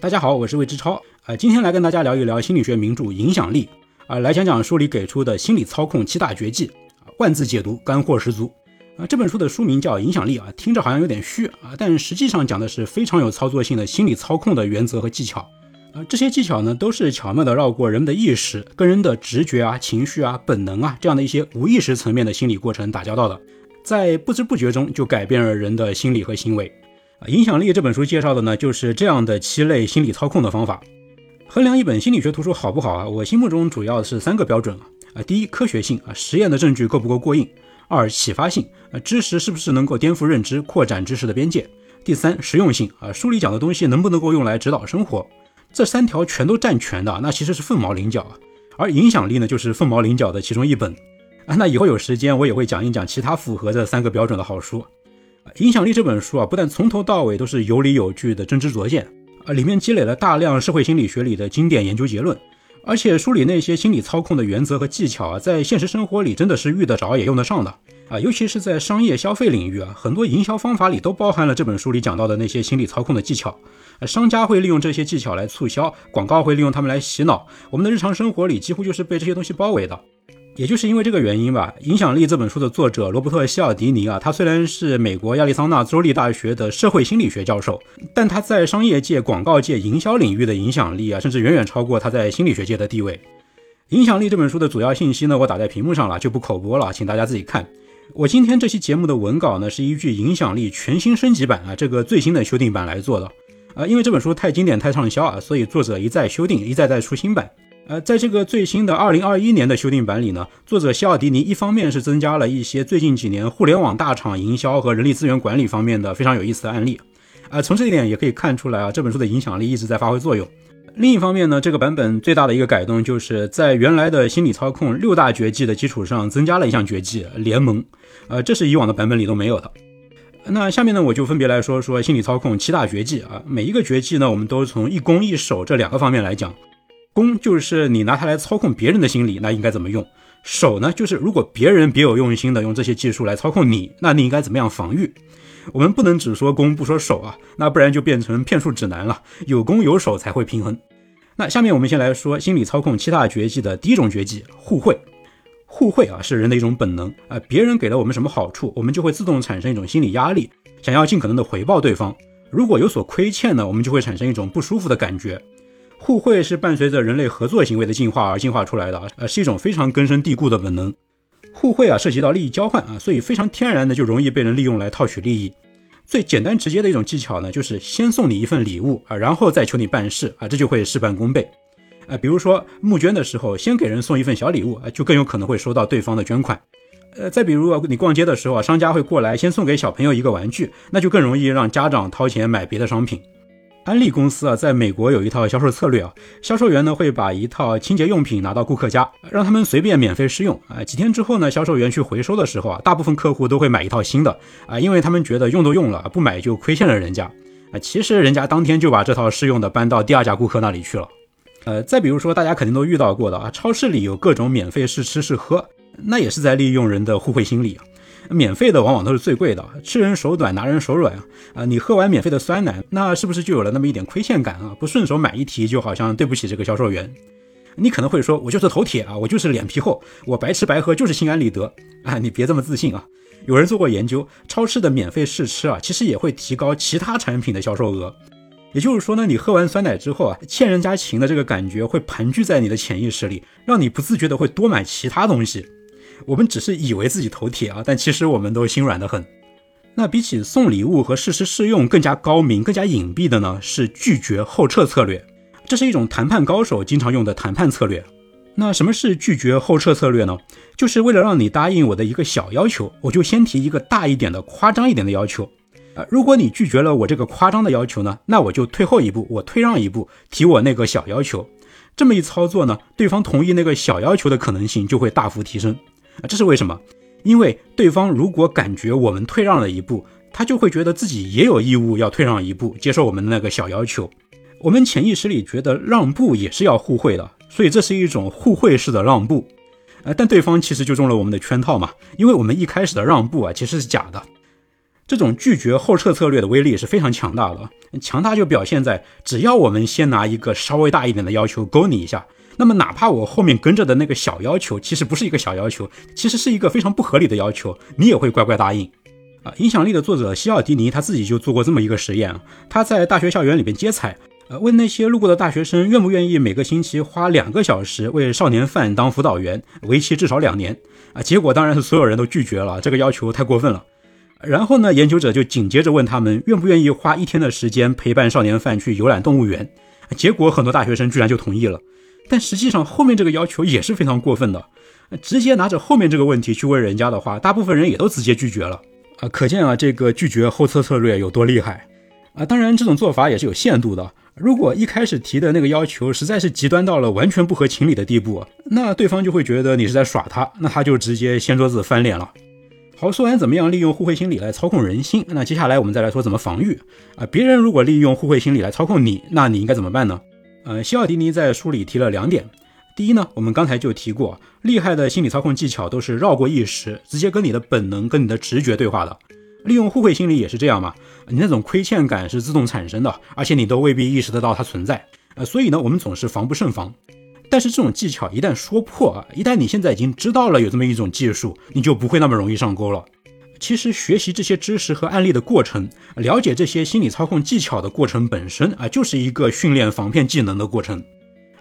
大家好，我是魏之超，呃，今天来跟大家聊一聊心理学名著《影响力》，啊，来讲讲书里给出的心理操控七大绝技，啊万字解读，干货十足。啊，这本书的书名叫《影响力》啊，听着好像有点虚啊，但实际上讲的是非常有操作性的心理操控的原则和技巧。啊，这些技巧呢，都是巧妙的绕过人们的意识，跟人的直觉啊、情绪啊、本能啊这样的一些无意识层面的心理过程打交道的，在不知不觉中就改变了人的心理和行为。啊，影响力这本书介绍的呢，就是这样的七类心理操控的方法。衡量一本心理学图书好不好啊，我心目中主要是三个标准啊。啊，第一，科学性啊，实验的证据够不够过硬；二，启发性啊，知识是不是能够颠覆认知、扩展知识的边界；第三，实用性啊，书里讲的东西能不能够用来指导生活。这三条全都占全的，那其实是凤毛麟角啊。而影响力呢，就是凤毛麟角的其中一本啊。那以后有时间我也会讲一讲其他符合这三个标准的好书。影响力这本书啊，不但从头到尾都是有理有据的真知灼见啊，里面积累了大量社会心理学里的经典研究结论，而且书里那些心理操控的原则和技巧啊，在现实生活里真的是遇得着也用得上的啊，尤其是在商业消费领域啊，很多营销方法里都包含了这本书里讲到的那些心理操控的技巧，商家会利用这些技巧来促销，广告会利用它们来洗脑，我们的日常生活里几乎就是被这些东西包围的。也就是因为这个原因吧，《影响力》这本书的作者罗伯特·希尔迪尼啊，他虽然是美国亚利桑那州立大学的社会心理学教授，但他在商业界、广告界、营销领域的影响力啊，甚至远远超过他在心理学界的地位。《影响力》这本书的主要信息呢，我打在屏幕上了，就不口播了，请大家自己看。我今天这期节目的文稿呢，是依据《影响力》全新升级版啊这个最新的修订版来做的啊，因为这本书太经典、太畅销啊，所以作者一再修订，一再再出新版。呃，在这个最新的二零二一年的修订版里呢，作者希尔迪尼一方面是增加了一些最近几年互联网大厂营销和人力资源管理方面的非常有意思的案例，啊，从这一点也可以看出来啊，这本书的影响力一直在发挥作用。另一方面呢，这个版本最大的一个改动就是在原来的心理操控六大绝技的基础上增加了一项绝技联盟，呃，这是以往的版本里都没有的。那下面呢，我就分别来说说心理操控七大绝技啊，每一个绝技呢，我们都从一攻一守这两个方面来讲。攻就是你拿它来操控别人的心理，那应该怎么用？守呢，就是如果别人别有用心的用这些技术来操控你，那你应该怎么样防御？我们不能只说攻不说守啊，那不然就变成骗术指南了。有攻有守才会平衡。那下面我们先来说心理操控七大绝技的第一种绝技——互惠。互惠啊，是人的一种本能啊，别人给了我们什么好处，我们就会自动产生一种心理压力，想要尽可能的回报对方。如果有所亏欠呢，我们就会产生一种不舒服的感觉。互惠是伴随着人类合作行为的进化而进化出来的，呃，是一种非常根深蒂固的本能。互惠啊，涉及到利益交换啊，所以非常天然的就容易被人利用来套取利益。最简单直接的一种技巧呢，就是先送你一份礼物啊，然后再求你办事啊，这就会事半功倍。啊，比如说募捐的时候，先给人送一份小礼物啊，就更有可能会收到对方的捐款。呃，再比如你逛街的时候啊，商家会过来先送给小朋友一个玩具，那就更容易让家长掏钱买别的商品。安利公司啊，在美国有一套销售策略啊，销售员呢会把一套清洁用品拿到顾客家，让他们随便免费试用啊。几天之后呢，销售员去回收的时候啊，大部分客户都会买一套新的啊，因为他们觉得用都用了，不买就亏欠了人家啊。其实人家当天就把这套试用的搬到第二家顾客那里去了。呃，再比如说大家肯定都遇到过的啊，超市里有各种免费试吃试喝，那也是在利用人的互惠心理啊。免费的往往都是最贵的，吃人手短，拿人手软啊！啊，你喝完免费的酸奶，那是不是就有了那么一点亏欠感啊？不顺手买一提，就好像对不起这个销售员。你可能会说，我就是头铁啊，我就是脸皮厚，我白吃白喝就是心安理得啊！你别这么自信啊！有人做过研究，超市的免费试吃啊，其实也会提高其他产品的销售额。也就是说呢，你喝完酸奶之后啊，欠人家情的这个感觉会盘踞在你的潜意识里，让你不自觉的会多买其他东西。我们只是以为自己头铁啊，但其实我们都心软得很。那比起送礼物和试吃试用更加高明、更加隐蔽的呢，是拒绝后撤策略。这是一种谈判高手经常用的谈判策略。那什么是拒绝后撤策略呢？就是为了让你答应我的一个小要求，我就先提一个大一点的、夸张一点的要求。啊，如果你拒绝了我这个夸张的要求呢，那我就退后一步，我退让一步，提我那个小要求。这么一操作呢，对方同意那个小要求的可能性就会大幅提升。啊，这是为什么？因为对方如果感觉我们退让了一步，他就会觉得自己也有义务要退让一步，接受我们的那个小要求。我们潜意识里觉得让步也是要互惠的，所以这是一种互惠式的让步。呃，但对方其实就中了我们的圈套嘛，因为我们一开始的让步啊其实是假的。这种拒绝后撤策略的威力是非常强大的，强大就表现在只要我们先拿一个稍微大一点的要求勾你一下，那么哪怕我后面跟着的那个小要求其实不是一个小要求，其实是一个非常不合理的要求，你也会乖乖答应。啊，影响力的作者西奥迪尼他自己就做过这么一个实验，他在大学校园里边接彩，呃，问那些路过的大学生愿不愿意每个星期花两个小时为少年犯当辅导员，为期至少两年。啊，结果当然是所有人都拒绝了，这个要求太过分了。然后呢，研究者就紧接着问他们愿不愿意花一天的时间陪伴少年犯去游览动物园。结果很多大学生居然就同意了。但实际上后面这个要求也是非常过分的，直接拿着后面这个问题去问人家的话，大部分人也都直接拒绝了。啊，可见啊这个拒绝后撤策略有多厉害啊！当然这种做法也是有限度的。如果一开始提的那个要求实在是极端到了完全不合情理的地步，那对方就会觉得你是在耍他，那他就直接掀桌子翻脸了。好，说完怎么样利用互惠心理来操控人心，那接下来我们再来说怎么防御啊。别人如果利用互惠心理来操控你，那你应该怎么办呢？呃，西奥迪尼在书里提了两点。第一呢，我们刚才就提过，厉害的心理操控技巧都是绕过意识，直接跟你的本能、跟你的直觉对话的。利用互惠心理也是这样嘛？你那种亏欠感是自动产生的，而且你都未必意识得到它存在。呃，所以呢，我们总是防不胜防。但是这种技巧一旦说破啊，一旦你现在已经知道了有这么一种技术，你就不会那么容易上钩了。其实学习这些知识和案例的过程，了解这些心理操控技巧的过程本身啊，就是一个训练防骗技能的过程。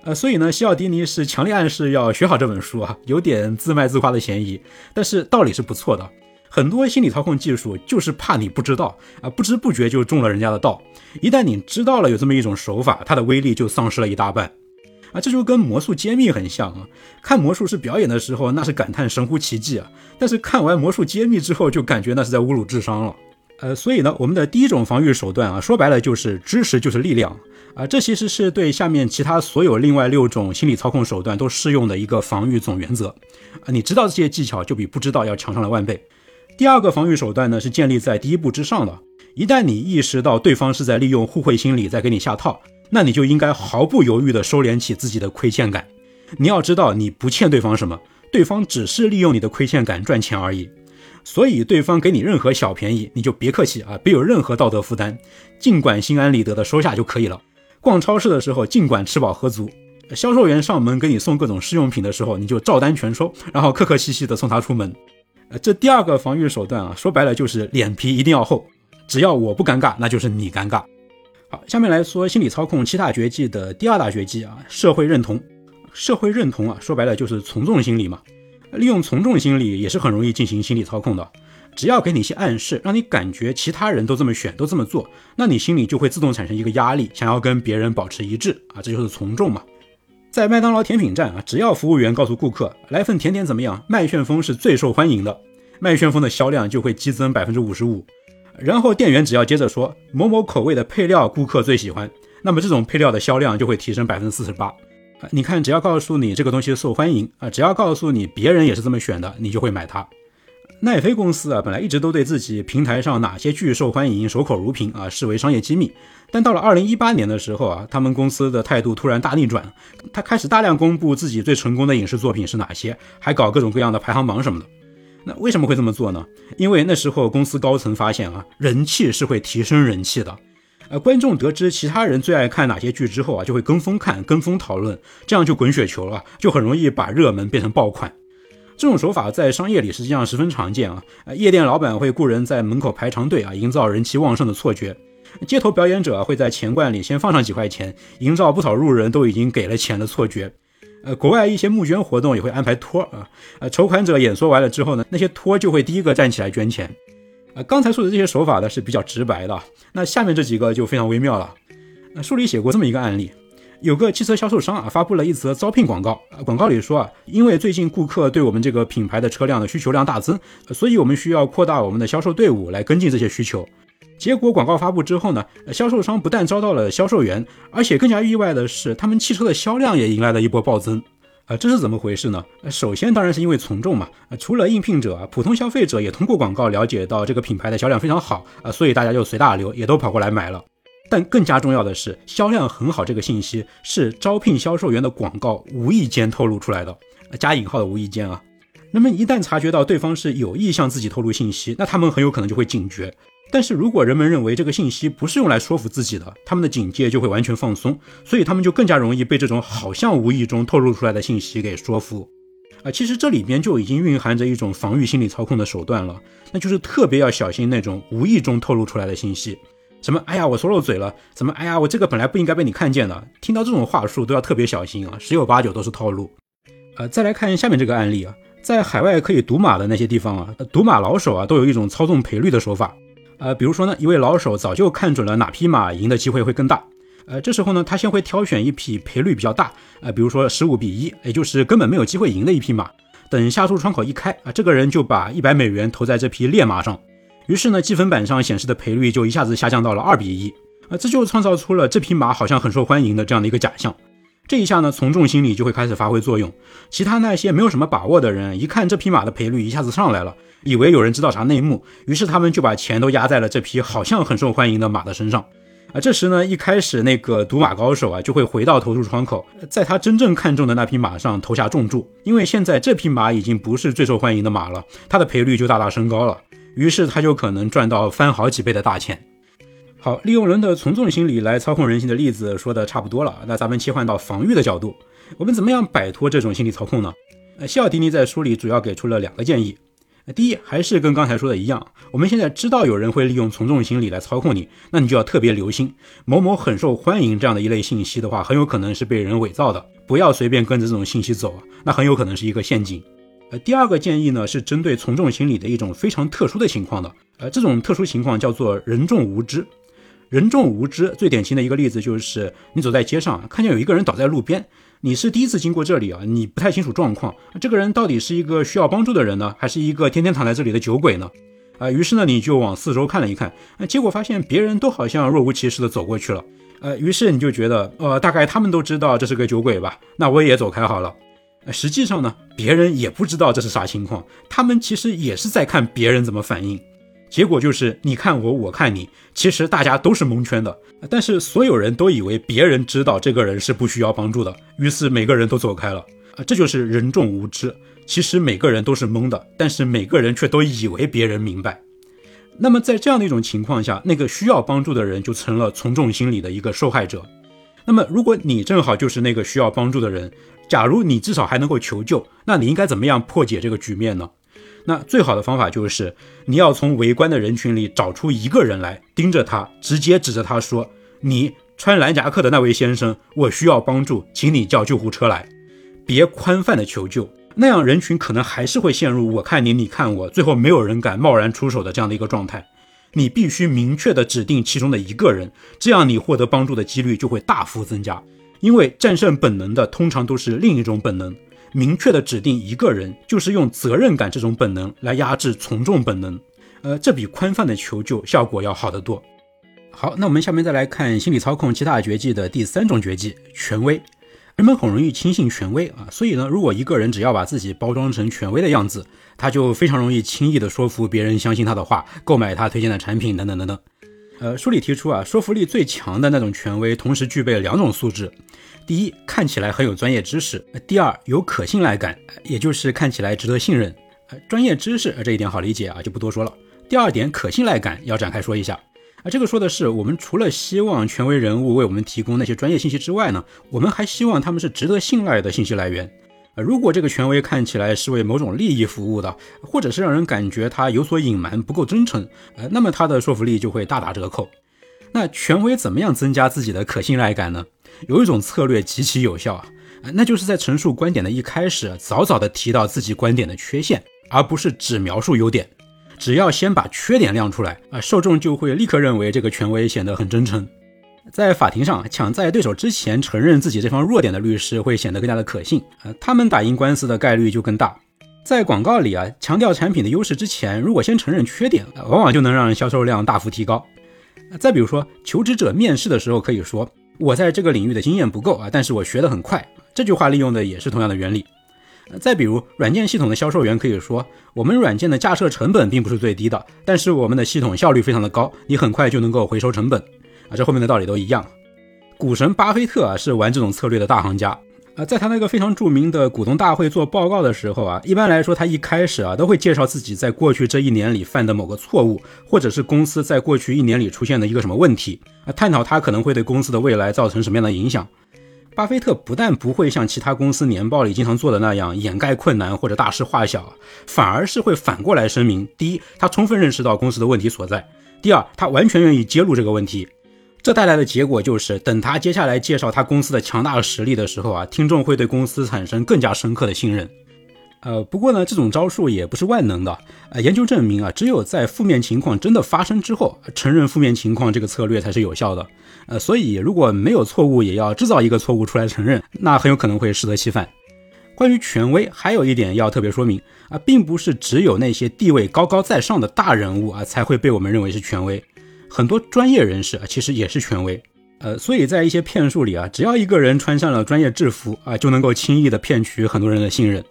呃，所以呢，西奥迪尼是强烈暗示要学好这本书啊，有点自卖自夸的嫌疑。但是道理是不错的，很多心理操控技术就是怕你不知道啊，不知不觉就中了人家的道。一旦你知道了有这么一种手法，它的威力就丧失了一大半。啊，这就跟魔术揭秘很像啊！看魔术师表演的时候，那是感叹神乎其技啊；但是看完魔术揭秘之后，就感觉那是在侮辱智商了。呃，所以呢，我们的第一种防御手段啊，说白了就是知识就是力量啊。这其实是对下面其他所有另外六种心理操控手段都适用的一个防御总原则啊。你知道这些技巧，就比不知道要强上了万倍。第二个防御手段呢，是建立在第一步之上的。一旦你意识到对方是在利用互惠心理在给你下套。那你就应该毫不犹豫地收敛起自己的亏欠感。你要知道，你不欠对方什么，对方只是利用你的亏欠感赚钱而已。所以，对方给你任何小便宜，你就别客气啊，别有任何道德负担，尽管心安理得的收下就可以了。逛超市的时候，尽管吃饱喝足；销售员上门给你送各种试用品的时候，你就照单全收，然后客客气气地送他出门。呃，这第二个防御手段啊，说白了就是脸皮一定要厚，只要我不尴尬，那就是你尴尬。好，下面来说心理操控七大绝技的第二大绝技啊，社会认同。社会认同啊，说白了就是从众心理嘛。利用从众心理也是很容易进行心理操控的。只要给你一些暗示，让你感觉其他人都这么选，都这么做，那你心里就会自动产生一个压力，想要跟别人保持一致啊，这就是从众嘛。在麦当劳甜品站啊，只要服务员告诉顾客来份甜点怎么样，麦旋风是最受欢迎的，麦旋风的销量就会激增百分之五十五。然后店员只要接着说某某口味的配料顾客最喜欢，那么这种配料的销量就会提升百分之四十八。你看，只要告诉你这个东西受欢迎啊，只要告诉你别人也是这么选的，你就会买它。奈飞公司啊，本来一直都对自己平台上哪些剧受欢迎守口如瓶啊，视为商业机密。但到了二零一八年的时候啊，他们公司的态度突然大逆转，他开始大量公布自己最成功的影视作品是哪些，还搞各种各样的排行榜什么的。那为什么会这么做呢？因为那时候公司高层发现啊，人气是会提升人气的。呃，观众得知其他人最爱看哪些剧之后啊，就会跟风看、跟风讨论，这样就滚雪球了，就很容易把热门变成爆款。这种手法在商业里实际上十分常见啊。呃，夜店老板会雇人在门口排长队啊，营造人气旺盛的错觉；街头表演者会在钱罐里先放上几块钱，营造不少路人都已经给了钱的错觉。呃，国外一些募捐活动也会安排托啊，呃，筹款者演说完了之后呢，那些托就会第一个站起来捐钱。呃，刚才说的这些手法呢是比较直白的，那下面这几个就非常微妙了。那书里写过这么一个案例，有个汽车销售商啊发布了一则招聘广告，广告里说啊，因为最近顾客对我们这个品牌的车辆的需求量大增，所以我们需要扩大我们的销售队伍来跟进这些需求。结果广告发布之后呢，销售商不但招到了销售员，而且更加意外的是，他们汽车的销量也迎来了一波暴增。啊，这是怎么回事呢？首先当然是因为从众嘛。除了应聘者啊，普通消费者也通过广告了解到这个品牌的销量非常好啊，所以大家就随大流，也都跑过来买了。但更加重要的是，销量很好这个信息是招聘销售员的广告无意间透露出来的，加引号的无意间啊。那么一旦察觉到对方是有意向自己透露信息，那他们很有可能就会警觉。但是如果人们认为这个信息不是用来说服自己的，他们的警戒就会完全放松，所以他们就更加容易被这种好像无意中透露出来的信息给说服。啊，其实这里边就已经蕴含着一种防御心理操控的手段了，那就是特别要小心那种无意中透露出来的信息。什么？哎呀，我说漏嘴了。怎么？哎呀，我这个本来不应该被你看见的。听到这种话术都要特别小心啊，十有八九都是套路。呃，再来看下面这个案例啊，在海外可以赌马的那些地方啊，赌马老手啊都有一种操纵赔率的手法。呃，比如说呢，一位老手早就看准了哪匹马赢的机会会更大。呃，这时候呢，他先会挑选一匹赔率比较大，呃，比如说十五比一，也就是根本没有机会赢的一匹马。等下注窗口一开啊，这个人就把一百美元投在这匹烈马上。于是呢，积分板上显示的赔率就一下子下降到了二比一。啊，这就创造出了这匹马好像很受欢迎的这样的一个假象。这一下呢，从众心理就会开始发挥作用。其他那些没有什么把握的人，一看这匹马的赔率一下子上来了。以为有人知道啥内幕，于是他们就把钱都压在了这匹好像很受欢迎的马的身上。啊，这时呢，一开始那个赌马高手啊，就会回到投注窗口，在他真正看中的那匹马上投下重注，因为现在这匹马已经不是最受欢迎的马了，它的赔率就大大升高了，于是他就可能赚到翻好几倍的大钱。好，利用人的从众心理来操控人心的例子说的差不多了，那咱们切换到防御的角度，我们怎么样摆脱这种心理操控呢？呃，希尔迪尼在书里主要给出了两个建议。第一，还是跟刚才说的一样，我们现在知道有人会利用从众心理来操控你，那你就要特别留心，某某很受欢迎这样的一类信息的话，很有可能是被人伪造的，不要随便跟着这种信息走啊，那很有可能是一个陷阱。呃，第二个建议呢，是针对从众心理的一种非常特殊的情况的，呃，这种特殊情况叫做人众无知。人众无知最典型的一个例子就是，你走在街上，看见有一个人倒在路边。你是第一次经过这里啊，你不太清楚状况，这个人到底是一个需要帮助的人呢，还是一个天天躺在这里的酒鬼呢？啊，于是呢，你就往四周看了一看，啊，结果发现别人都好像若无其事的走过去了，呃，于是你就觉得，呃，大概他们都知道这是个酒鬼吧，那我也走开好了。实际上呢，别人也不知道这是啥情况，他们其实也是在看别人怎么反应。结果就是你看我，我看你，其实大家都是蒙圈的。但是所有人都以为别人知道这个人是不需要帮助的，于是每个人都走开了。啊，这就是人众无知。其实每个人都是懵的，但是每个人却都以为别人明白。那么在这样的一种情况下，那个需要帮助的人就成了从众心理的一个受害者。那么如果你正好就是那个需要帮助的人，假如你至少还能够求救，那你应该怎么样破解这个局面呢？那最好的方法就是，你要从围观的人群里找出一个人来，盯着他，直接指着他说：“你穿蓝夹克的那位先生，我需要帮助，请你叫救护车来。”别宽泛的求救，那样人群可能还是会陷入我看你，你看我，最后没有人敢贸然出手的这样的一个状态。你必须明确的指定其中的一个人，这样你获得帮助的几率就会大幅增加。因为战胜本能的通常都是另一种本能。明确的指定一个人，就是用责任感这种本能来压制从众本能，呃，这比宽泛的求救效果要好得多。好，那我们下面再来看心理操控七大绝技的第三种绝技——权威。人们很容易轻信权威啊，所以呢，如果一个人只要把自己包装成权威的样子，他就非常容易轻易的说服别人相信他的话，购买他推荐的产品等等等等。呃，书里提出啊，说服力最强的那种权威，同时具备两种素质。第一，看起来很有专业知识；第二，有可信赖感，也就是看起来值得信任。呃，专业知识这一点好理解啊，就不多说了。第二点，可信赖感要展开说一下啊。这个说的是，我们除了希望权威人物为我们提供那些专业信息之外呢，我们还希望他们是值得信赖的信息来源。如果这个权威看起来是为某种利益服务的，或者是让人感觉他有所隐瞒、不够真诚，呃，那么他的说服力就会大打折扣。那权威怎么样增加自己的可信赖感呢？有一种策略极其有效啊，那就是在陈述观点的一开始，早早的提到自己观点的缺陷，而不是只描述优点。只要先把缺点亮出来啊，受众就会立刻认为这个权威显得很真诚。在法庭上，抢在对手之前承认自己这方弱点的律师会显得更加的可信啊，他们打赢官司的概率就更大。在广告里啊，强调产品的优势之前，如果先承认缺点，往往就能让销售量大幅提高。再比如说，求职者面试的时候可以说。我在这个领域的经验不够啊，但是我学得很快。这句话利用的也是同样的原理。再比如，软件系统的销售员可以说，我们软件的架设成本并不是最低的，但是我们的系统效率非常的高，你很快就能够回收成本啊。这后面的道理都一样。股神巴菲特啊是玩这种策略的大行家啊，在他那个非常著名的股东大会做报告的时候啊，一般来说他一开始啊都会介绍自己在过去这一年里犯的某个错误，或者是公司在过去一年里出现的一个什么问题啊，探讨他可能会对公司的未来造成什么样的影响。巴菲特不但不会像其他公司年报里经常做的那样掩盖困难或者大事化小，反而是会反过来声明：第一，他充分认识到公司的问题所在；第二，他完全愿意揭露这个问题。这带来的结果就是，等他接下来介绍他公司的强大实力的时候啊，听众会对公司产生更加深刻的信任。呃，不过呢，这种招数也不是万能的。呃，研究证明啊，只有在负面情况真的发生之后，承认负面情况这个策略才是有效的。呃，所以如果没有错误，也要制造一个错误出来承认，那很有可能会适得其反。关于权威，还有一点要特别说明啊，并不是只有那些地位高高在上的大人物啊，才会被我们认为是权威。很多专业人士啊，其实也是权威，呃，所以在一些骗术里啊，只要一个人穿上了专业制服啊，就能够轻易的骗取很多人的信任，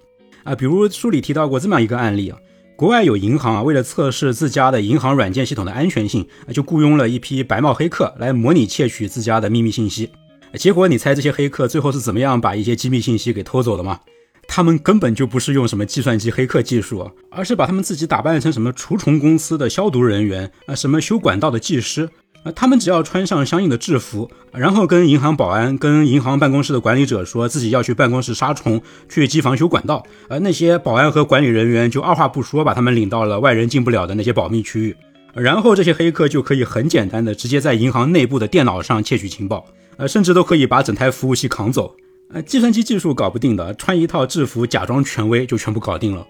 啊，比如书里提到过这么样一个案例啊，国外有银行啊，为了测试自家的银行软件系统的安全性啊，就雇佣了一批白帽黑客来模拟窃取自家的秘密信息，结果你猜这些黑客最后是怎么样把一些机密信息给偷走的吗？他们根本就不是用什么计算机黑客技术，而是把他们自己打扮成什么除虫公司的消毒人员啊，什么修管道的技师啊。他们只要穿上相应的制服，然后跟银行保安、跟银行办公室的管理者说自己要去办公室杀虫、去机房修管道，而那些保安和管理人员就二话不说把他们领到了外人进不了的那些保密区域，然后这些黑客就可以很简单的直接在银行内部的电脑上窃取情报，呃，甚至都可以把整台服务器扛走。呃，计算机技术搞不定的，穿一套制服假装权威就全部搞定了。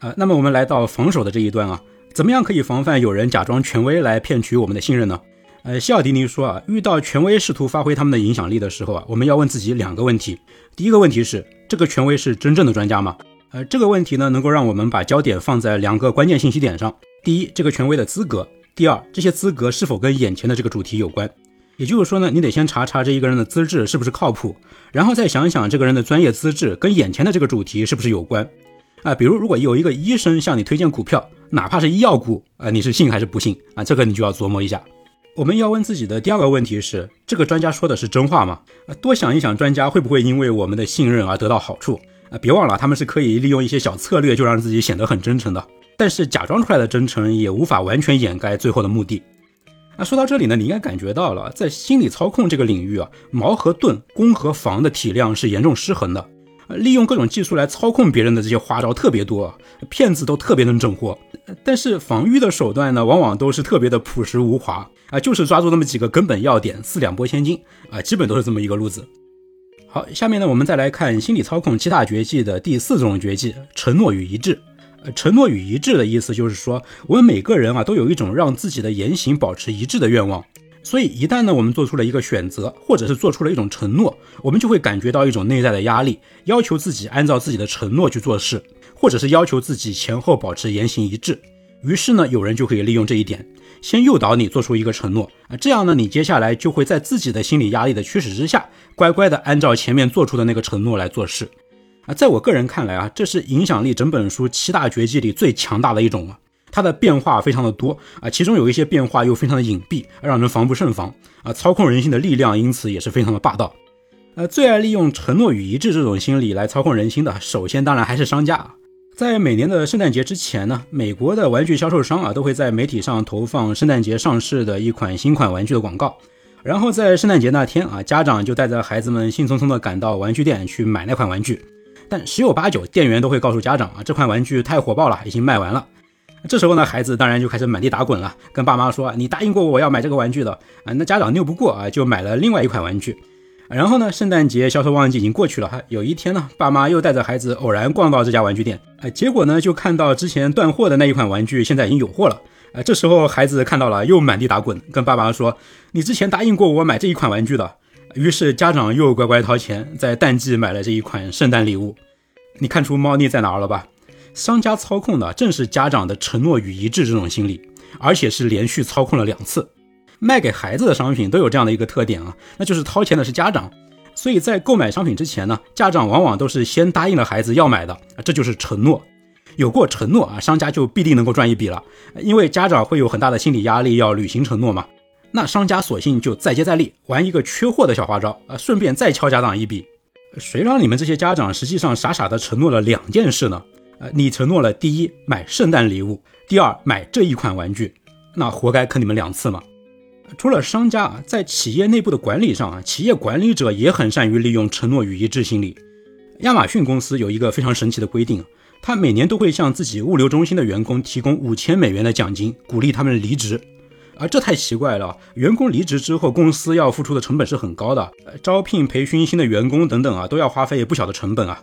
啊，那么我们来到防守的这一端啊，怎么样可以防范有人假装权威来骗取我们的信任呢？呃，希尔迪尼说啊，遇到权威试图发挥他们的影响力的时候啊，我们要问自己两个问题。第一个问题是，这个权威是真正的专家吗？呃，这个问题呢，能够让我们把焦点放在两个关键信息点上：第一，这个权威的资格；第二，这些资格是否跟眼前的这个主题有关。也就是说呢，你得先查查这一个人的资质是不是靠谱，然后再想想这个人的专业资质跟眼前的这个主题是不是有关啊？比如，如果有一个医生向你推荐股票，哪怕是医药股啊，你是信还是不信啊？这个你就要琢磨一下。我们要问自己的第二个问题是：这个专家说的是真话吗？啊，多想一想，专家会不会因为我们的信任而得到好处啊？别忘了，他们是可以利用一些小策略就让自己显得很真诚的，但是假装出来的真诚也无法完全掩盖最后的目的。那说到这里呢，你应该感觉到了，在心理操控这个领域啊，矛和盾、攻和防的体量是严重失衡的。利用各种技术来操控别人的这些花招特别多，骗子都特别能整活。但是防御的手段呢，往往都是特别的朴实无华啊，就是抓住那么几个根本要点，四两拨千斤啊，基本都是这么一个路子。好，下面呢，我们再来看心理操控七大绝技的第四种绝技——承诺与一致。呃，承诺与一致的意思就是说，我们每个人啊都有一种让自己的言行保持一致的愿望，所以一旦呢我们做出了一个选择，或者是做出了一种承诺，我们就会感觉到一种内在的压力，要求自己按照自己的承诺去做事，或者是要求自己前后保持言行一致。于是呢，有人就可以利用这一点，先诱导你做出一个承诺啊，这样呢，你接下来就会在自己的心理压力的驱使之下，乖乖的按照前面做出的那个承诺来做事。啊，在我个人看来啊，这是影响力整本书七大绝技里最强大的一种了。它的变化非常的多啊，其中有一些变化又非常的隐蔽，让人防不胜防啊。操控人心的力量因此也是非常的霸道。呃，最爱利用承诺与一致这种心理来操控人心的，首先当然还是商家。在每年的圣诞节之前呢，美国的玩具销售商啊都会在媒体上投放圣诞节上市的一款新款玩具的广告，然后在圣诞节那天啊，家长就带着孩子们兴冲冲的赶到玩具店去买那款玩具。但十有八九，店员都会告诉家长啊，这款玩具太火爆了，已经卖完了。这时候呢，孩子当然就开始满地打滚了，跟爸妈说：“你答应过我要买这个玩具的啊。”那家长拗不过啊，就买了另外一款玩具。然后呢，圣诞节销售旺季已经过去了哈。有一天呢，爸妈又带着孩子偶然逛到这家玩具店，啊，结果呢，就看到之前断货的那一款玩具现在已经有货了。啊，这时候孩子看到了，又满地打滚，跟爸爸说：“你之前答应过我买这一款玩具的。”于是家长又乖乖掏钱，在淡季买了这一款圣诞礼物。你看出猫腻在哪儿了吧？商家操控的正是家长的承诺与一致这种心理，而且是连续操控了两次。卖给孩子的商品都有这样的一个特点啊，那就是掏钱的是家长。所以在购买商品之前呢，家长往往都是先答应了孩子要买的，这就是承诺。有过承诺啊，商家就必定能够赚一笔了，因为家长会有很大的心理压力要履行承诺嘛。那商家索性就再接再厉，玩一个缺货的小花招啊，顺便再敲家长一笔。谁让你们这些家长实际上傻傻的承诺了两件事呢？呃，你承诺了第一买圣诞礼物，第二买这一款玩具，那活该坑你们两次嘛。除了商家啊，在企业内部的管理上啊，企业管理者也很善于利用承诺与一致心理。亚马逊公司有一个非常神奇的规定，他每年都会向自己物流中心的员工提供五千美元的奖金，鼓励他们离职。啊，这太奇怪了！员工离职之后，公司要付出的成本是很高的，招聘、培训新的员工等等啊，都要花费不小的成本啊。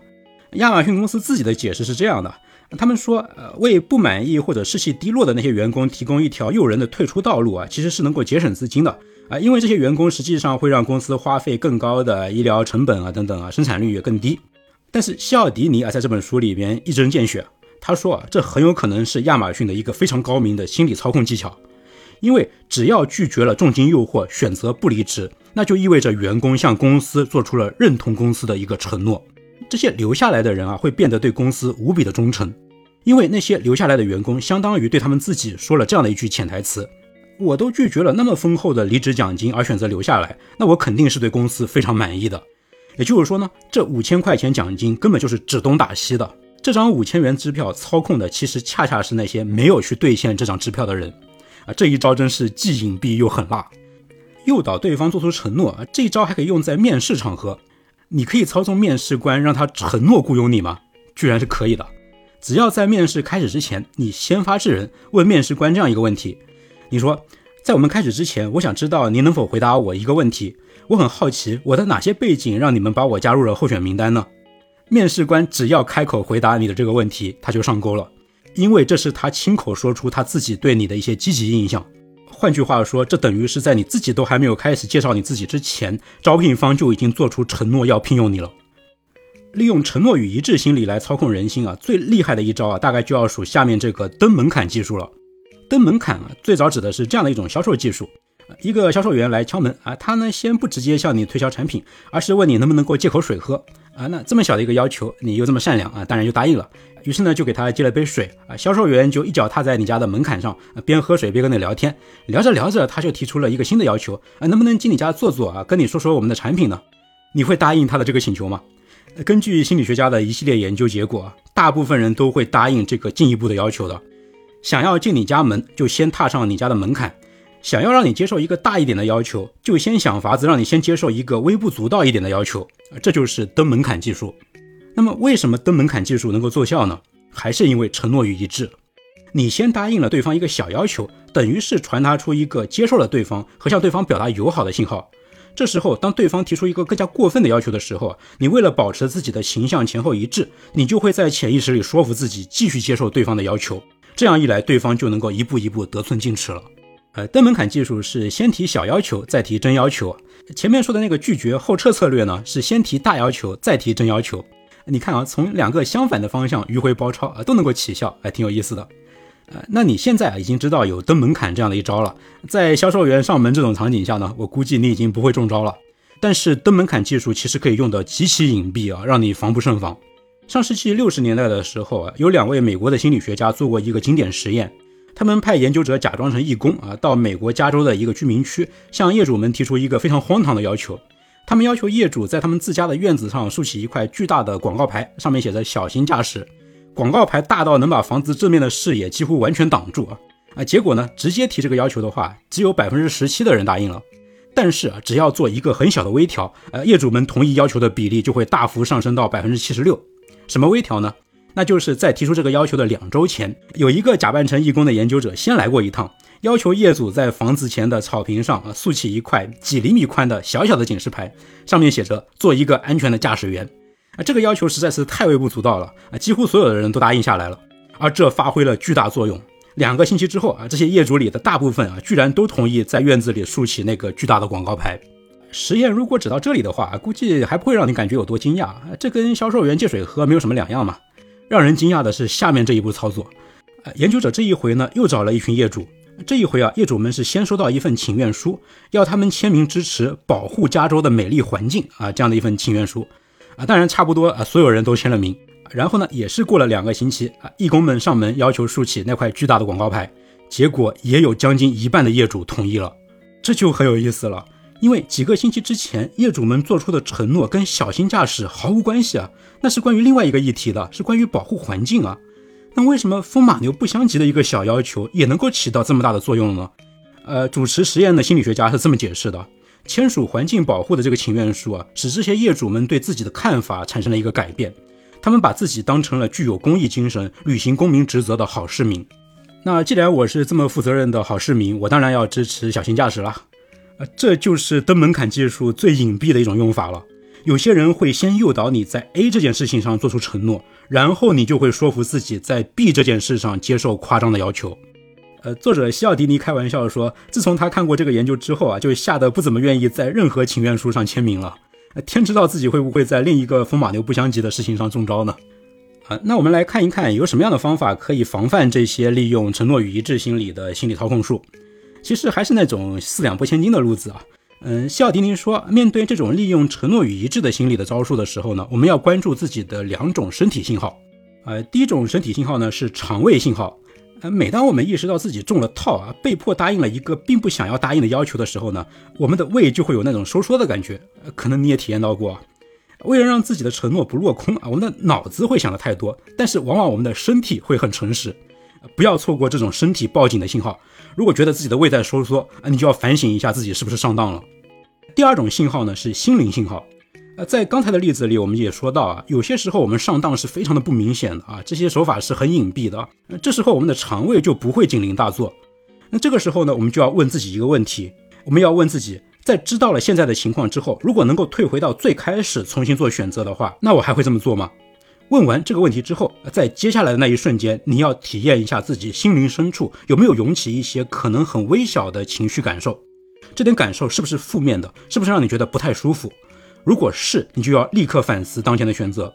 亚马逊公司自己的解释是这样的：他们说，呃，为不满意或者士气低落的那些员工提供一条诱人的退出道路啊，其实是能够节省资金的啊，因为这些员工实际上会让公司花费更高的医疗成本啊，等等啊，生产率也更低。但是西奥迪尼啊，在这本书里边一针见血，他说啊，这很有可能是亚马逊的一个非常高明的心理操控技巧。因为只要拒绝了重金诱惑，选择不离职，那就意味着员工向公司做出了认同公司的一个承诺。这些留下来的人啊，会变得对公司无比的忠诚，因为那些留下来的员工相当于对他们自己说了这样的一句潜台词：我都拒绝了那么丰厚的离职奖金而选择留下来，那我肯定是对公司非常满意的。也就是说呢，这五千块钱奖金根本就是指东打西的。这张五千元支票操控的其实恰恰是那些没有去兑现这张支票的人。啊，这一招真是既隐蔽又狠辣，诱导对方做出承诺！这一招还可以用在面试场合，你可以操纵面试官让他承诺雇佣你吗？居然是可以的！只要在面试开始之前，你先发制人，问面试官这样一个问题：你说，在我们开始之前，我想知道您能否回答我一个问题？我很好奇，我的哪些背景让你们把我加入了候选名单呢？面试官只要开口回答你的这个问题，他就上钩了。因为这是他亲口说出他自己对你的一些积极印象，换句话说，这等于是在你自己都还没有开始介绍你自己之前，招聘方就已经做出承诺要聘用你了。利用承诺与一致心理来操控人心啊，最厉害的一招啊，大概就要数下面这个登门槛技术了。登门槛啊，最早指的是这样的一种销售技术：一个销售员来敲门啊，他呢先不直接向你推销产品，而是问你能不能够借口水喝啊。那这么小的一个要求，你又这么善良啊，当然就答应了。于是呢，就给他接了杯水啊。销售员就一脚踏在你家的门槛上，啊边喝水边跟你聊天。聊着聊着，他就提出了一个新的要求啊，能不能进你家坐坐啊，跟你说说我们的产品呢？你会答应他的这个请求吗？根据心理学家的一系列研究结果，大部分人都会答应这个进一步的要求的。想要进你家门，就先踏上你家的门槛；想要让你接受一个大一点的要求，就先想法子让你先接受一个微不足道一点的要求。这就是登门槛技术。那么，为什么登门槛技术能够奏效呢？还是因为承诺与一致。你先答应了对方一个小要求，等于是传达出一个接受了对方和向对方表达友好的信号。这时候，当对方提出一个更加过分的要求的时候，你为了保持自己的形象前后一致，你就会在潜意识里说服自己继续接受对方的要求。这样一来，对方就能够一步一步得寸进尺了。呃，登门槛技术是先提小要求，再提真要求。前面说的那个拒绝后撤策略呢，是先提大要求，再提真要求。你看啊，从两个相反的方向迂回包抄啊，都能够起效，还挺有意思的。呃，那你现在啊已经知道有登门槛这样的一招了，在销售员上门这种场景下呢，我估计你已经不会中招了。但是登门槛技术其实可以用得极其隐蔽啊，让你防不胜防。上世纪六十年代的时候啊，有两位美国的心理学家做过一个经典实验，他们派研究者假装成义工啊，到美国加州的一个居民区，向业主们提出一个非常荒唐的要求。他们要求业主在他们自家的院子上竖起一块巨大的广告牌，上面写着“小心驾驶”。广告牌大到能把房子正面的视野几乎完全挡住啊！啊，结果呢，直接提这个要求的话，只有百分之十七的人答应了。但是啊，只要做一个很小的微调，呃，业主们同意要求的比例就会大幅上升到百分之七十六。什么微调呢？那就是在提出这个要求的两周前，有一个假扮成义工的研究者先来过一趟。要求业主在房子前的草坪上啊竖起一块几厘米宽的小小的警示牌，上面写着“做一个安全的驾驶员”。啊，这个要求实在是太微不足道了啊！几乎所有的人都答应下来了，而这发挥了巨大作用。两个星期之后啊，这些业主里的大部分啊，居然都同意在院子里竖起那个巨大的广告牌。实验如果只到这里的话，估计还不会让你感觉有多惊讶，这跟销售员借水喝没有什么两样嘛。让人惊讶的是下面这一步操作，啊，研究者这一回呢，又找了一群业主。这一回啊，业主们是先收到一份请愿书，要他们签名支持保护加州的美丽环境啊，这样的一份请愿书啊，当然差不多啊，所有人都签了名。然后呢，也是过了两个星期啊，义工们上门要求竖起那块巨大的广告牌，结果也有将近一半的业主同意了。这就很有意思了，因为几个星期之前业主们做出的承诺跟小心驾驶毫无关系啊，那是关于另外一个议题的，是关于保护环境啊。那为什么风马牛不相及的一个小要求也能够起到这么大的作用呢？呃，主持实验的心理学家是这么解释的：签署环境保护的这个请愿书啊，使这些业主们对自己的看法产生了一个改变，他们把自己当成了具有公益精神、履行公民职责的好市民。那既然我是这么负责任的好市民，我当然要支持小心驾驶了。呃，这就是登门槛技术最隐蔽的一种用法了。有些人会先诱导你在 A 这件事情上做出承诺，然后你就会说服自己在 B 这件事上接受夸张的要求。呃，作者西奥迪尼开玩笑说，自从他看过这个研究之后啊，就吓得不怎么愿意在任何请愿书上签名了。天知道自己会不会在另一个风马牛不相及的事情上中招呢？啊，那我们来看一看有什么样的方法可以防范这些利用承诺与一致心理的心理操控术。其实还是那种四两拨千斤的路子啊。嗯，西奥迪尼说，面对这种利用承诺与一致的心理的招数的时候呢，我们要关注自己的两种身体信号。呃，第一种身体信号呢是肠胃信号。呃，每当我们意识到自己中了套啊，被迫答应了一个并不想要答应的要求的时候呢，我们的胃就会有那种收缩的感觉。可能你也体验到过。为了让自己的承诺不落空啊，我们的脑子会想的太多，但是往往我们的身体会很诚实。不要错过这种身体报警的信号。如果觉得自己的胃在收缩啊，你就要反省一下自己是不是上当了。第二种信号呢是心灵信号，呃，在刚才的例子里，我们也说到啊，有些时候我们上当是非常的不明显的啊，这些手法是很隐蔽的，这时候我们的肠胃就不会警铃大作。那这个时候呢，我们就要问自己一个问题，我们要问自己，在知道了现在的情况之后，如果能够退回到最开始重新做选择的话，那我还会这么做吗？问完这个问题之后，在接下来的那一瞬间，你要体验一下自己心灵深处有没有涌起一些可能很微小的情绪感受。这点感受是不是负面的？是不是让你觉得不太舒服？如果是，你就要立刻反思当前的选择。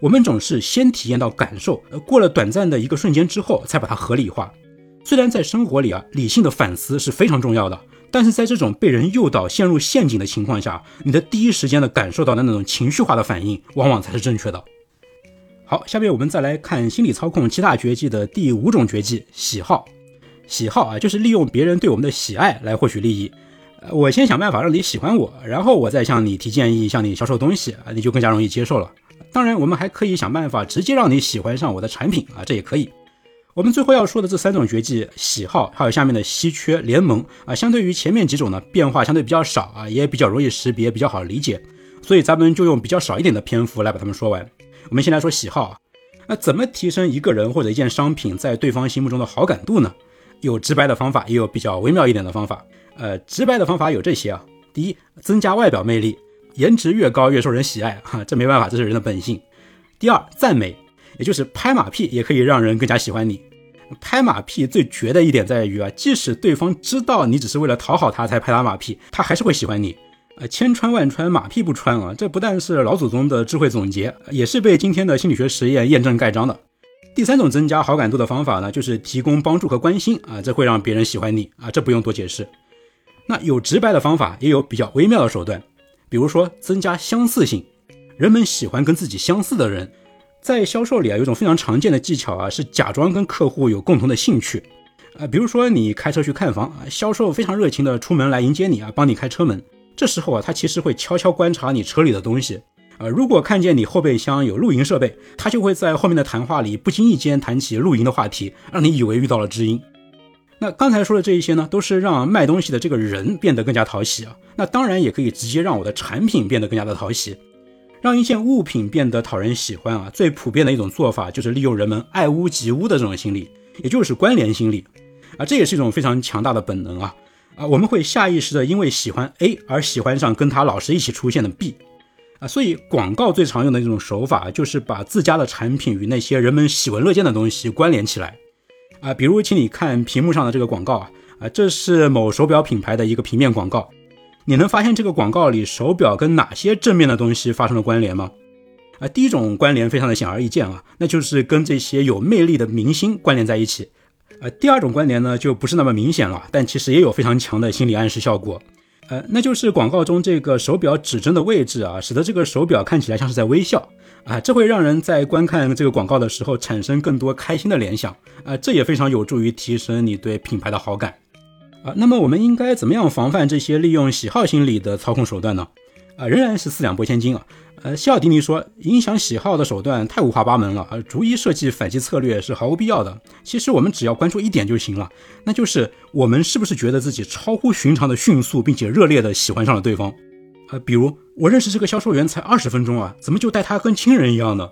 我们总是先体验到感受，过了短暂的一个瞬间之后，才把它合理化。虽然在生活里啊，理性的反思是非常重要的，但是在这种被人诱导陷入陷阱的情况下，你的第一时间的感受到的那种情绪化的反应，往往才是正确的。好，下面我们再来看心理操控七大绝技的第五种绝技——喜好。喜好啊，就是利用别人对我们的喜爱来获取利益。我先想办法让你喜欢我，然后我再向你提建议，向你销售东西啊，你就更加容易接受了。当然，我们还可以想办法直接让你喜欢上我的产品啊，这也可以。我们最后要说的这三种绝技，喜好还有下面的稀缺联盟啊，相对于前面几种呢，变化相对比较少啊，也比较容易识别，比较好理解。所以咱们就用比较少一点的篇幅来把它们说完。我们先来说喜好啊，那怎么提升一个人或者一件商品在对方心目中的好感度呢？有直白的方法，也有比较微妙一点的方法。呃，直白的方法有这些啊。第一，增加外表魅力，颜值越高越受人喜爱，哈，这没办法，这是人的本性。第二，赞美，也就是拍马屁也可以让人更加喜欢你。拍马屁最绝的一点在于啊，即使对方知道你只是为了讨好他才拍他马屁，他还是会喜欢你。呃，千穿万穿，马屁不穿啊，这不但是老祖宗的智慧总结，也是被今天的心理学实验验证盖章的。第三种增加好感度的方法呢，就是提供帮助和关心啊，这会让别人喜欢你啊，这不用多解释。那有直白的方法，也有比较微妙的手段，比如说增加相似性，人们喜欢跟自己相似的人。在销售里啊，有种非常常见的技巧啊，是假装跟客户有共同的兴趣啊。比如说你开车去看房啊，销售非常热情的出门来迎接你啊，帮你开车门。这时候啊，他其实会悄悄观察你车里的东西呃。如果看见你后备箱有露营设备，他就会在后面的谈话里不经意间谈起露营的话题，让你以为遇到了知音。那刚才说的这一些呢，都是让卖东西的这个人变得更加讨喜啊。那当然也可以直接让我的产品变得更加的讨喜，让一件物品变得讨人喜欢啊。最普遍的一种做法就是利用人们爱屋及乌的这种心理，也就是关联心理啊。这也是一种非常强大的本能啊啊！我们会下意识的因为喜欢 A 而喜欢上跟他老是一起出现的 B 啊。所以广告最常用的一种手法就是把自家的产品与那些人们喜闻乐见的东西关联起来。啊，比如，请你看屏幕上的这个广告啊，啊，这是某手表品牌的一个平面广告。你能发现这个广告里手表跟哪些正面的东西发生了关联吗？啊，第一种关联非常的显而易见啊，那就是跟这些有魅力的明星关联在一起。呃，第二种关联呢，就不是那么明显了，但其实也有非常强的心理暗示效果。呃，那就是广告中这个手表指针的位置啊，使得这个手表看起来像是在微笑。啊，这会让人在观看这个广告的时候产生更多开心的联想啊，这也非常有助于提升你对品牌的好感。啊，那么我们应该怎么样防范这些利用喜好心理的操控手段呢？啊，仍然是四两拨千斤啊。呃，希尔迪尼说，影响喜好的手段太五花八门了，呃，逐一设计反击策略是毫无必要的。其实我们只要关注一点就行了，那就是我们是不是觉得自己超乎寻常的迅速，并且热烈的喜欢上了对方？呃，比如我认识这个销售员才二十分钟啊，怎么就待他跟亲人一样呢？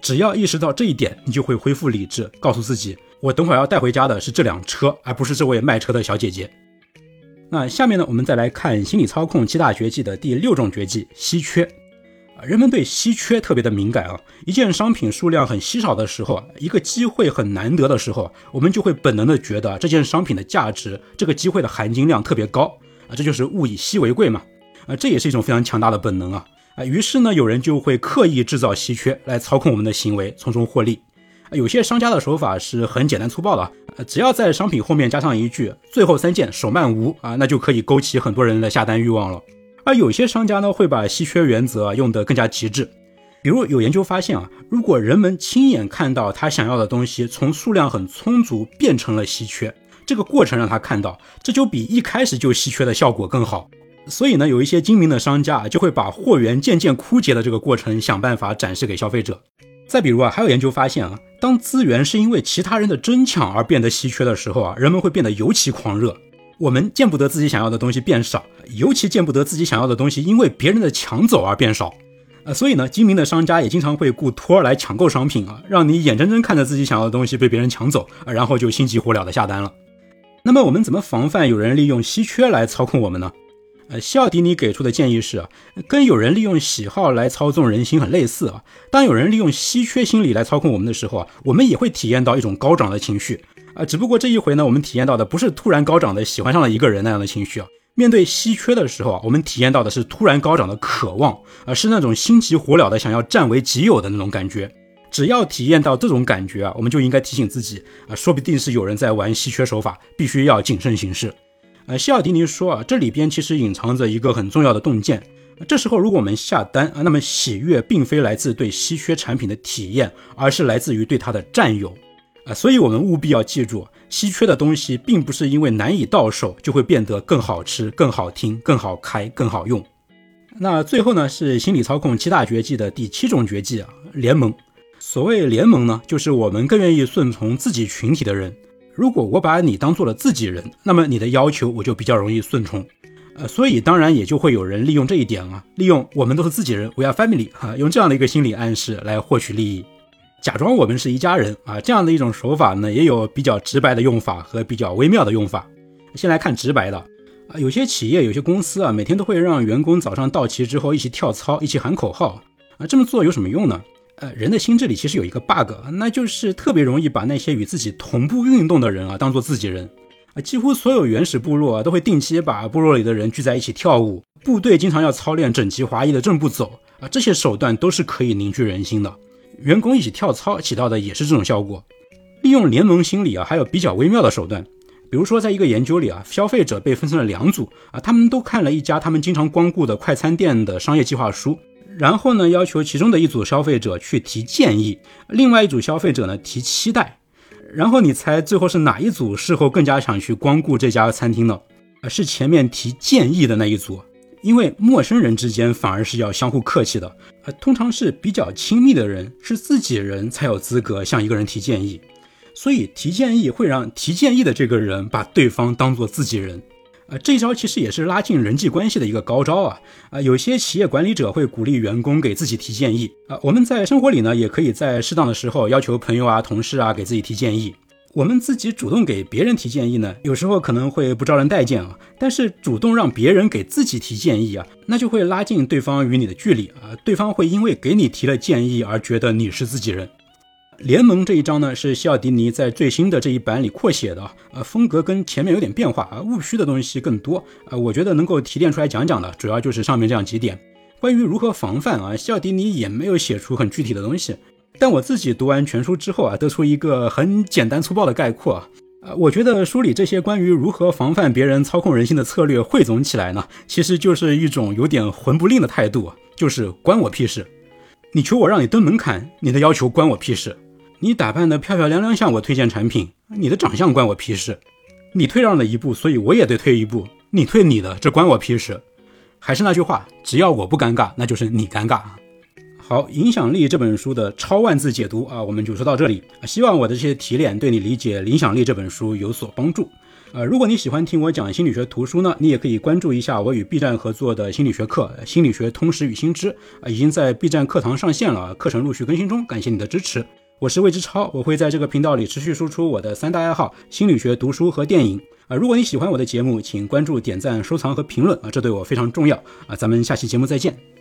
只要意识到这一点，你就会恢复理智，告诉自己，我等会儿要带回家的是这辆车，而不是这位卖车的小姐姐。那下面呢，我们再来看心理操控七大绝技的第六种绝技——稀缺。人们对稀缺特别的敏感啊，一件商品数量很稀少的时候，一个机会很难得的时候，我们就会本能的觉得这件商品的价值，这个机会的含金量特别高啊，这就是物以稀为贵嘛，啊，这也是一种非常强大的本能啊，啊，于是呢，有人就会刻意制造稀缺来操控我们的行为，从中获利。有些商家的手法是很简单粗暴的，啊，只要在商品后面加上一句“最后三件，手慢无”啊，那就可以勾起很多人的下单欲望了。而有些商家呢，会把稀缺原则用得更加极致。比如有研究发现啊，如果人们亲眼看到他想要的东西从数量很充足变成了稀缺，这个过程让他看到，这就比一开始就稀缺的效果更好。所以呢，有一些精明的商家就会把货源渐渐枯竭的这个过程想办法展示给消费者。再比如啊，还有研究发现啊，当资源是因为其他人的争抢而变得稀缺的时候啊，人们会变得尤其狂热。我们见不得自己想要的东西变少，尤其见不得自己想要的东西因为别人的抢走而变少。呃，所以呢，精明的商家也经常会雇托儿来抢购商品啊，让你眼睁睁看着自己想要的东西被别人抢走，然后就心急火燎的下单了。那么我们怎么防范有人利用稀缺来操控我们呢？呃，西奥迪尼给出的建议是啊，跟有人利用喜好来操纵人心很类似啊。当有人利用稀缺心理来操控我们的时候啊，我们也会体验到一种高涨的情绪。啊，只不过这一回呢，我们体验到的不是突然高涨的喜欢上了一个人那样的情绪啊。面对稀缺的时候啊，我们体验到的是突然高涨的渴望，而是那种心急火燎的想要占为己有的那种感觉。只要体验到这种感觉啊，我们就应该提醒自己啊，说不定是有人在玩稀缺手法，必须要谨慎行事。呃，希尔迪尼说啊，这里边其实隐藏着一个很重要的洞见。这时候如果我们下单啊，那么喜悦并非来自对稀缺产品的体验，而是来自于对它的占有。啊，所以我们务必要记住，稀缺的东西并不是因为难以到手就会变得更好吃、更好听、更好开、更好用。那最后呢，是心理操控七大绝技的第七种绝技啊，联盟。所谓联盟呢，就是我们更愿意顺从自己群体的人。如果我把你当做了自己人，那么你的要求我就比较容易顺从。呃，所以当然也就会有人利用这一点啊，利用我们都是自己人，We are family 哈，用这样的一个心理暗示来获取利益。假装我们是一家人啊，这样的一种手法呢，也有比较直白的用法和比较微妙的用法。先来看直白的啊，有些企业、有些公司啊，每天都会让员工早上到齐之后一起跳操、一起喊口号啊。这么做有什么用呢？呃，人的心智里其实有一个 bug，那就是特别容易把那些与自己同步运动的人啊当做自己人啊。几乎所有原始部落啊都会定期把部落里的人聚在一起跳舞，部队经常要操练整齐划一的正步走啊，这些手段都是可以凝聚人心的。员工一起跳操起到的也是这种效果。利用联盟心理啊，还有比较微妙的手段。比如说，在一个研究里啊，消费者被分成了两组啊，他们都看了一家他们经常光顾的快餐店的商业计划书，然后呢，要求其中的一组消费者去提建议，另外一组消费者呢提期待。然后你猜最后是哪一组事后更加想去光顾这家餐厅呢？是前面提建议的那一组。因为陌生人之间反而是要相互客气的，呃，通常是比较亲密的人，是自己人才有资格向一个人提建议，所以提建议会让提建议的这个人把对方当做自己人，呃，这招其实也是拉近人际关系的一个高招啊，啊，有些企业管理者会鼓励员工给自己提建议，啊，我们在生活里呢，也可以在适当的时候要求朋友啊、同事啊给自己提建议。我们自己主动给别人提建议呢，有时候可能会不招人待见啊。但是主动让别人给自己提建议啊，那就会拉近对方与你的距离啊。对方会因为给你提了建议而觉得你是自己人。联盟这一章呢，是希尔迪尼在最新的这一版里扩写的啊，呃，风格跟前面有点变化啊，务虚的东西更多啊。我觉得能够提炼出来讲讲的，主要就是上面这样几点。关于如何防范啊，希尔迪尼也没有写出很具体的东西。但我自己读完全书之后啊，得出一个很简单粗暴的概括啊，呃，我觉得书里这些关于如何防范别人操控人心的策略汇总起来呢，其实就是一种有点魂不吝的态度，就是关我屁事。你求我让你登门槛，你的要求关我屁事。你打扮的漂漂亮亮向我推荐产品，你的长相关我屁事。你退让了一步，所以我也得退一步。你退你的，这关我屁事。还是那句话，只要我不尴尬，那就是你尴尬。好，影响力这本书的超万字解读啊，我们就说到这里。希望我的这些提炼对你理解《影响力》这本书有所帮助。呃，如果你喜欢听我讲心理学图书呢，你也可以关注一下我与 B 站合作的心理学课《心理学通识与新知》啊，已经在 B 站课堂上线了，课程陆续更新中，感谢你的支持。我是魏之超，我会在这个频道里持续输出我的三大爱好：心理学、读书和电影。啊，如果你喜欢我的节目，请关注、点赞、收藏和评论啊，这对我非常重要啊。咱们下期节目再见。